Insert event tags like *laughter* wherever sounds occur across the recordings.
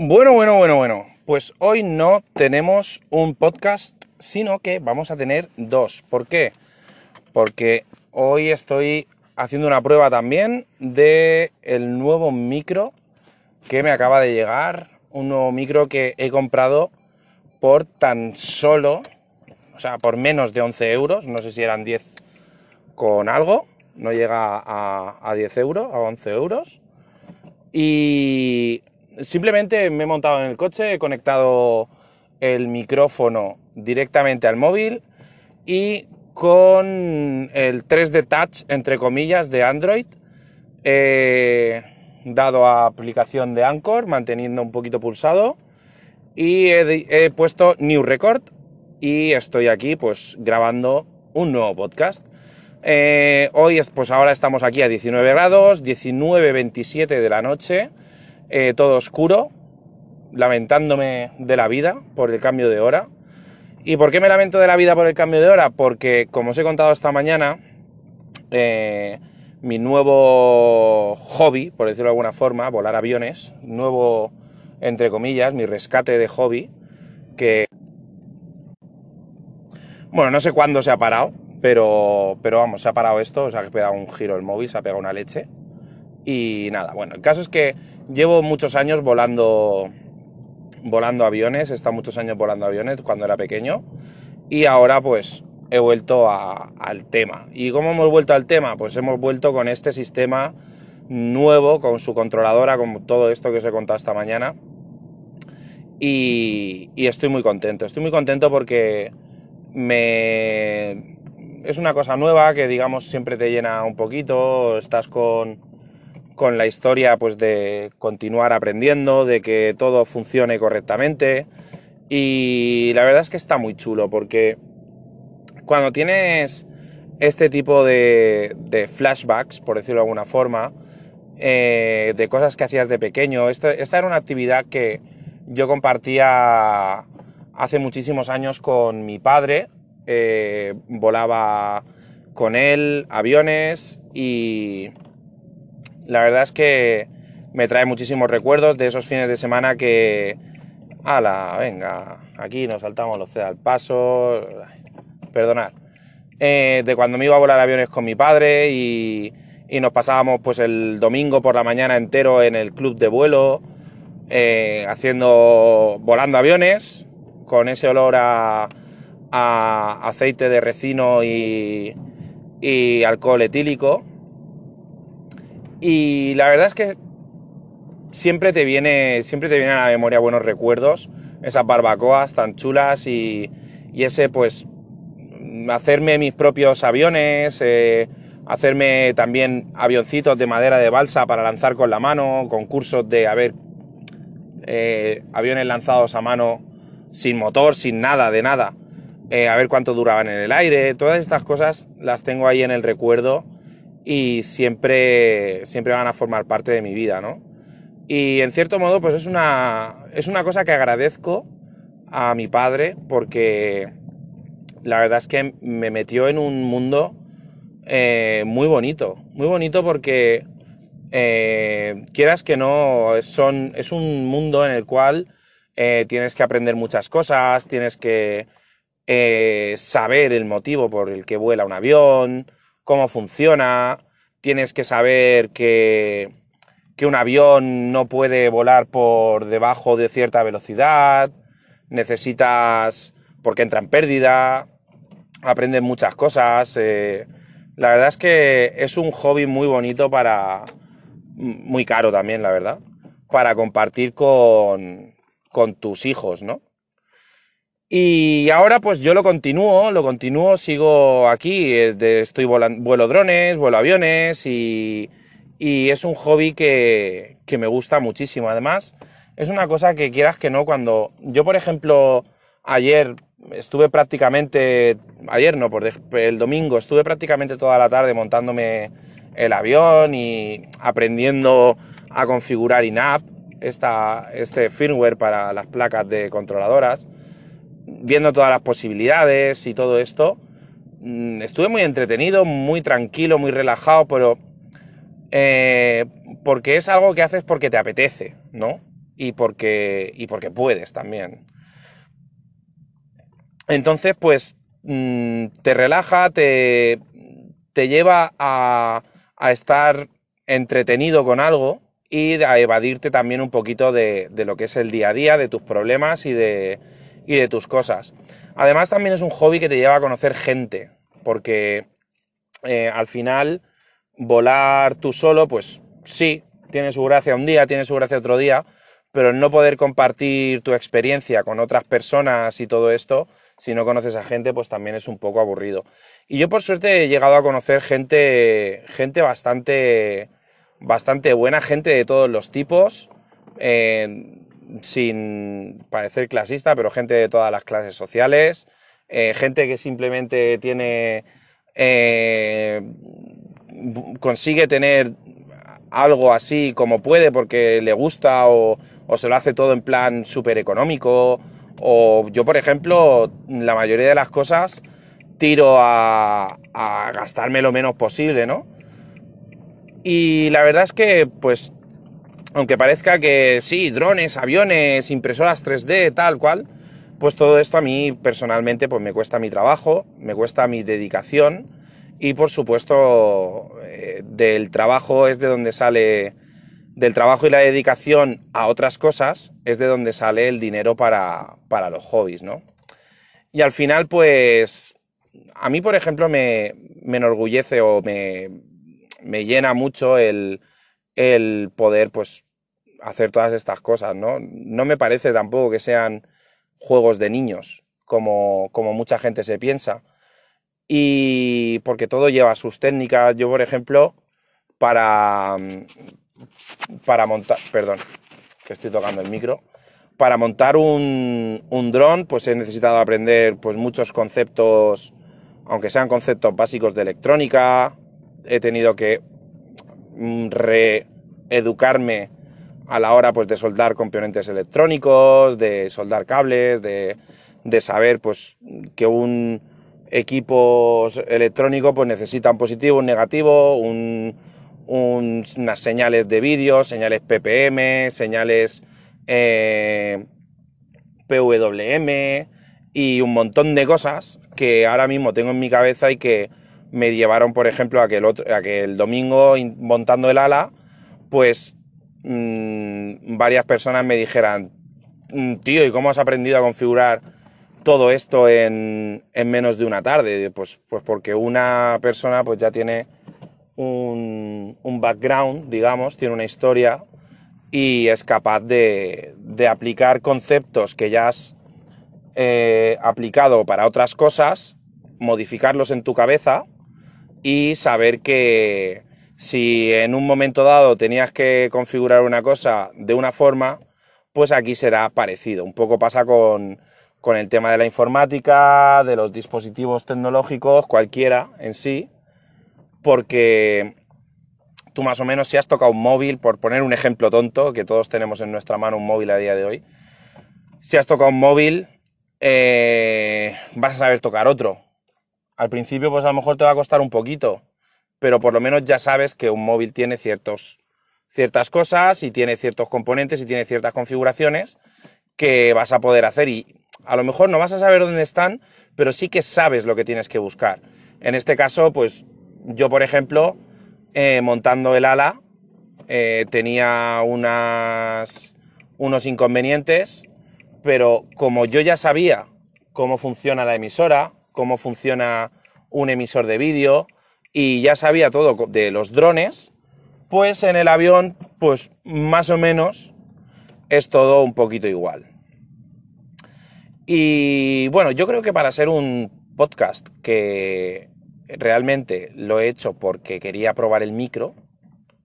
Bueno, bueno, bueno, bueno. Pues hoy no tenemos un podcast, sino que vamos a tener dos. ¿Por qué? Porque hoy estoy haciendo una prueba también de el nuevo micro que me acaba de llegar. Un nuevo micro que he comprado por tan solo, o sea, por menos de 11 euros. No sé si eran 10 con algo. No llega a, a 10 euros, a 11 euros. Y simplemente me he montado en el coche, he conectado el micrófono directamente al móvil y con el 3D Touch, entre comillas, de Android, he dado a aplicación de Anchor, manteniendo un poquito pulsado, y he, puesto New Record y estoy aquí pues grabando un nuevo podcast. Eh, hoy, pues ahora estamos aquí a 19 grados, 19.27 de la noche, eh, todo oscuro, lamentándome de la vida por el cambio de hora. ¿Y por qué me lamento de la vida por el cambio de hora? Porque, como os he contado esta mañana, eh, mi nuevo hobby, por decirlo de alguna forma, volar aviones, nuevo, entre comillas, mi rescate de hobby, que... Bueno, no sé cuándo se ha parado, pero, pero vamos, se ha parado esto, o sea, que he pegado un giro el móvil, se ha pegado una leche. Y nada, bueno, el caso es que llevo muchos años volando, volando aviones, he estado muchos años volando aviones cuando era pequeño. Y ahora pues he vuelto al tema. ¿Y cómo hemos vuelto al tema? Pues hemos vuelto con este sistema nuevo, con su controladora, con todo esto que os he contado esta mañana. Y, y estoy muy contento, estoy muy contento porque me es una cosa nueva que digamos siempre te llena un poquito, estás con, con la historia pues de continuar aprendiendo, de que todo funcione correctamente. Y la verdad es que está muy chulo porque cuando tienes este tipo de, flashbacks, por decirlo de alguna forma, eh, de cosas que hacías de pequeño, esta, esta era una actividad que yo compartía hace muchísimos años con mi padre, eh, volaba con él aviones y la verdad es que me trae muchísimos recuerdos de esos fines de semana que, ala, venga, aquí nos saltamos los C al paso, perdonad, eh, de cuando me iba a volar aviones con mi padre y, nos pasábamos pues el domingo por la mañana entero en el club de vuelo, eh, haciendo, volando aviones, con ese olor a aceite de resino y, y alcohol etílico. Y la verdad es que siempre te viene, siempre te viene a la memoria buenos recuerdos, esas barbacoas tan chulas y, y ese pues hacerme mis propios aviones, eh, hacerme también avioncitos de madera de balsa para lanzar con la mano, concursos de haber eh, aviones lanzados a mano sin motor, sin nada, de nada eh, a ver cuánto duraban en el aire, todas estas cosas las tengo ahí en el recuerdo y siempre, siempre van a formar parte de mi vida, ¿no? Y en cierto modo, pues es una, es una cosa que agradezco a mi padre porque la verdad es que me metió en un mundo eh, muy bonito, muy bonito porque eh, quieras que no, son, es un mundo en el cual eh, tienes que aprender muchas cosas, tienes que saber el motivo por el que vuela un avión, cómo funciona, tienes que saber que, que un avión no puede volar por debajo de cierta velocidad, necesitas, porque entra en pérdida, aprendes muchas cosas. Eh, la verdad es que es un hobby muy bonito para, muy caro también, la verdad, para compartir con, con tus hijos, ¿no? Y ahora pues yo lo continúo, lo continúo, sigo aquí, eh, estoy volando, vuelo drones, vuelo aviones y, y es un hobby que, que, me gusta muchísimo. Además, es una cosa que quieras que no, cuando yo por ejemplo ayer estuve prácticamente, ayer no, por el domingo estuve prácticamente toda la tarde montándome el avión y aprendiendo a configurar INAP, esta, este firmware para las placas de controladoras viendo todas las posibilidades y todo esto. Mm, estuve muy entretenido, muy tranquilo, muy relajado, pero eh, porque es algo que haces porque te apetece, ¿no? y porque, y porque puedes también. Entonces, pues mm, te relaja, te, te lleva a, a, estar entretenido con algo y a evadirte también un poquito de, de, lo que es el día a día, de tus problemas y de, y de tus cosas. Además, también es un hobby que te lleva a conocer gente, porque eh, al final volar tú solo, pues sí, tiene su gracia un día, tiene su gracia otro día, pero no poder compartir tu experiencia con otras personas y todo esto, si no conoces a gente, pues también es un poco aburrido. Y yo por suerte he llegado a conocer gente, gente bastante, bastante buena, gente de todos los tipos, eh, sin parecer clasista, pero gente de todas las clases sociales, eh, gente que simplemente tiene, eh, consigue tener algo así como puede porque le gusta o, se lo hace todo en plan súper económico o yo, por ejemplo, la mayoría de las cosas tiro a, a gastarme lo menos posible, ¿no? Y la verdad es que, pues, aunque parezca que sí, drones, aviones, impresoras 3D, tal cual, pues todo esto a mí personalmente pues me cuesta mi trabajo, me cuesta mi dedicación y por supuesto eh, del trabajo es de donde sale del trabajo y la dedicación a otras cosas es de donde sale el dinero para, para los hobbies, ¿no? Y al final, pues, a mí, por ejemplo, me, me enorgullece o me, me llena mucho el, el, poder, pues, hacer todas estas cosas, ¿no? No me parece tampoco que sean juegos de niños, como, como mucha gente se piensa. Y porque todo lleva sus técnicas. Yo, por ejemplo, para, para montar, perdón, que estoy tocando el micro, para montar un, un dron, pues he necesitado aprender pues muchos conceptos, aunque sean conceptos básicos de electrónica, he tenido que reeducarme a la hora pues de soldar componentes electrónicos, de soldar cables, de, de saber pues que un equipo electrónico pues necesita un positivo, un negativo, un, unas señales de vídeo, señales PPM, señales eh, PWM y un montón de cosas que ahora mismo tengo en mi cabeza y que me llevaron, por ejemplo, a que el, otro, a que el domingo montando el ala, pues mmm, varias personas me dijeran, mm, tío, ¿y cómo has aprendido a configurar todo esto en, en menos de una tarde? Pues, pues porque una persona pues ya tiene un, un, background, digamos, tiene una historia y es capaz de, de aplicar conceptos que ya has eh, aplicado para otras cosas, modificarlos en tu cabeza y saber que si en un momento dado tenías que configurar una cosa de una forma, pues aquí será parecido. Un poco pasa con, con el tema de la informática, de los dispositivos tecnológicos, cualquiera en sí, porque tú más o menos si has tocado un móvil, por poner un ejemplo tonto, que todos tenemos en nuestra mano un móvil a día de hoy, si has tocado un móvil, eh, vas a saber tocar otro. Al principio pues a lo mejor te va a costar un poquito, pero por lo menos ya sabes que un móvil tiene ciertas cosas y tiene ciertos componentes y tiene ciertas configuraciones que vas a poder hacer y a lo mejor no vas a saber dónde están, pero sí que sabes lo que tienes que buscar. En este caso, pues yo, por ejemplo, eh, montando el ala, eh, tenía unos inconvenientes, pero como yo ya sabía cómo funciona la emisora, cómo funciona un emisor de vídeo, y ya sabía todo de los drones, pues en el avión, pues más o menos es todo un poquito igual. Y bueno, yo creo que para ser un podcast que realmente lo he hecho porque quería probar el micro,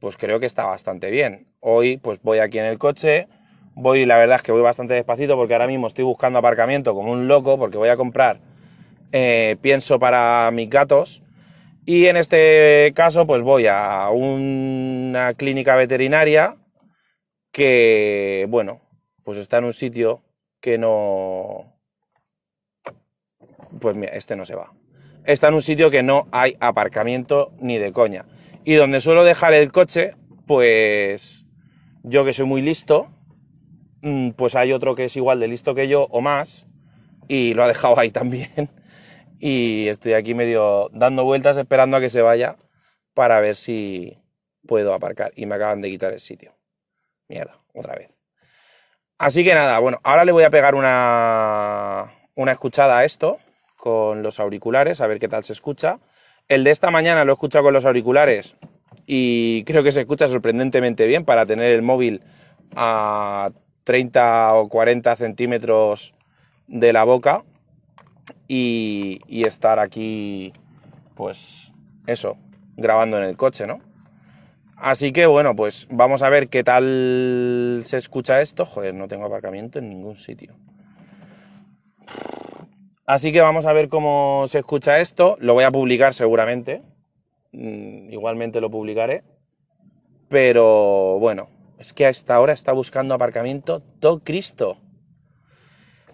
pues creo que está bastante bien. Hoy pues voy aquí en el coche, voy, la verdad es que voy bastante despacito porque ahora mismo estoy buscando aparcamiento como un loco porque voy a comprar eh, pienso para mis gatos y en este caso pues voy a una clínica veterinaria que, bueno, pues está en un sitio que no... Pues mira, este no se va está en un sitio que no hay aparcamiento ni de coña. Y donde suelo dejar el coche, pues yo que soy muy listo, mm, pues hay otro que es igual de listo que yo o más y lo ha dejado ahí *laughs* también. Y estoy aquí medio dando vueltas esperando a que se vaya para ver si puedo aparcar. Y me acaban de quitar el sitio. Mierda, otra vez. Así que nada, bueno, ahora le voy a pegar una, una escuchada a esto con los auriculares, a ver qué tal se escucha. El de esta mañana lo he escuchado con los auriculares y creo que se escucha sorprendentemente bien para tener el móvil a 30 o 40 centímetros de la boca y, y estar aquí, pues eso, grabando en el coche, ¿no? Así que bueno, pues vamos a ver qué tal se escucha esto. Joder, no tengo aparcamiento en ningún sitio. Así que vamos a ver cómo se escucha esto. Lo voy a publicar seguramente. Mm, igualmente lo publicaré. Pero bueno, es que a esta hora está buscando aparcamiento todo Cristo.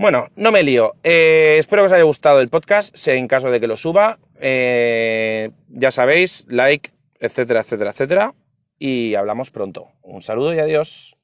Bueno, no me lío. Eh, espero que os haya gustado el podcast. En caso de que lo suba, eh, ya sabéis, like, etcétera, etcétera, etcétera. Y hablamos pronto. Un saludo y adiós.